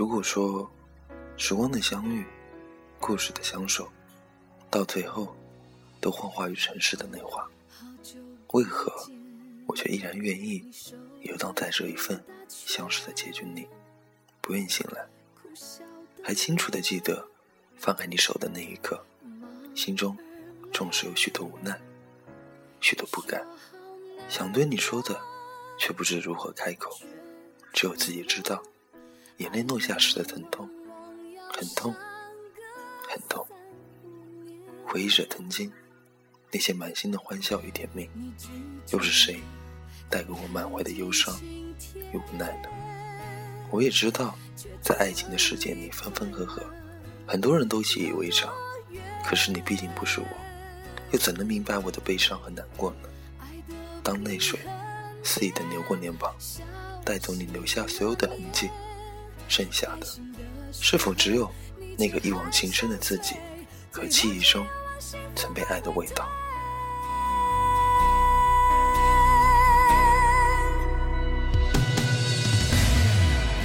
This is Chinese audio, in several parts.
如果说时光的相遇，故事的相守，到最后都幻化于尘世的内化，为何我却依然愿意游荡在这一份相识的结局里，不愿醒来？还清楚的记得放开你手的那一刻，心中总是有许多无奈，许多不甘，想对你说的，却不知如何开口，只有自己知道，眼泪落下时的疼痛，很痛。很痛，回忆着曾经那些满心的欢笑与甜蜜，又是谁带给我满怀的忧伤与无奈呢？我也知道，在爱情的世界里分分合合，很多人都习以为常。可是你毕竟不是我，又怎能明白我的悲伤和难过呢？当泪水肆意的流过脸庞，带走你留下所有的痕迹，剩下的是否只有？那个一往情深的自己，和记忆中曾被爱的味道。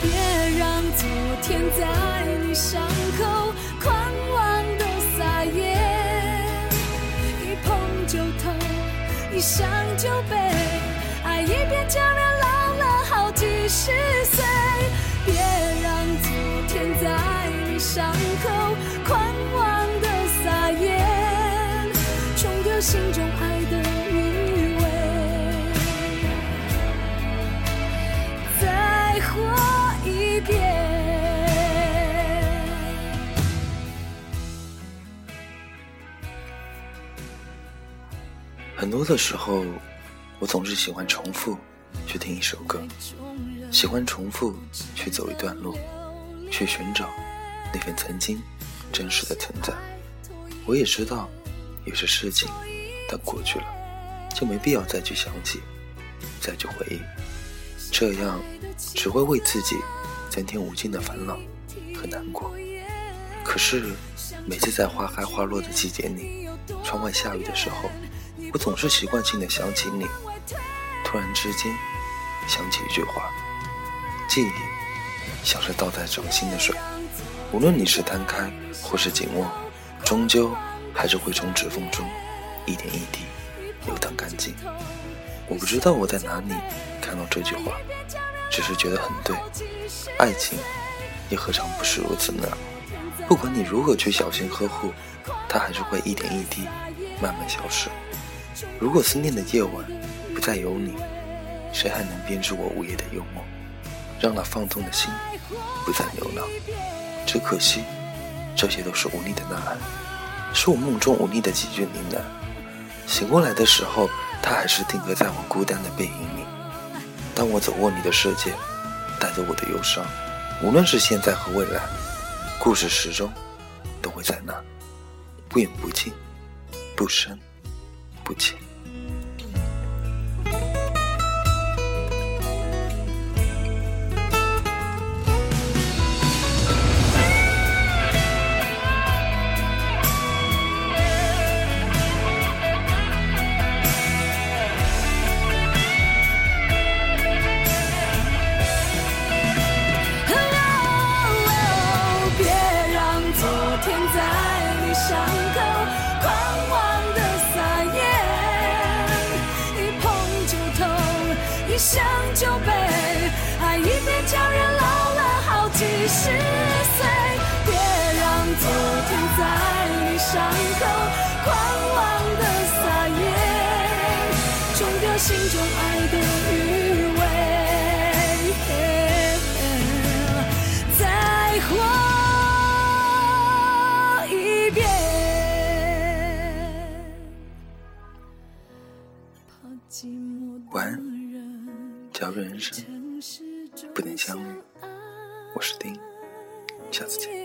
别让昨天在你伤口狂妄的撒野，一碰就痛，一想就悲，爱一遍叫心中爱的余味。再活一遍。很多的时候，我总是喜欢重复去听一首歌，喜欢重复去走一段路，去寻找。那份曾经真实的存在，我也知道，有些事情，但过去了，就没必要再去想起，再去回忆，这样只会为自己增添无尽的烦恼和难过。可是，每次在花开花落的季节里，窗外下雨的时候，我总是习惯性的想起你。突然之间，想起一句话：记忆像是倒在掌心的水。无论你是摊开或是紧握，终究还是会从指缝中一点一滴流淌干净。我不知道我在哪里看到这句话，只是觉得很对。爱情又何尝不是如此呢？不管你如何去小心呵护，它还是会一点一滴慢慢消失。如果思念的夜晚不再有你，谁还能编织我午夜的幽梦，让那放纵的心不再流浪？只可惜，这些都是无力的呐喊，是我梦中无力的几句呢喃。醒过来的时候，他还是定格在我孤单的背影里。当我走过你的世界，带着我的忧伤，无论是现在和未来，故事始终都会在那，不远不近，不深不浅。心中爱的余味。再活一遍，怕寂寞。晚安。假如人生不能相遇，我是丁，下次见。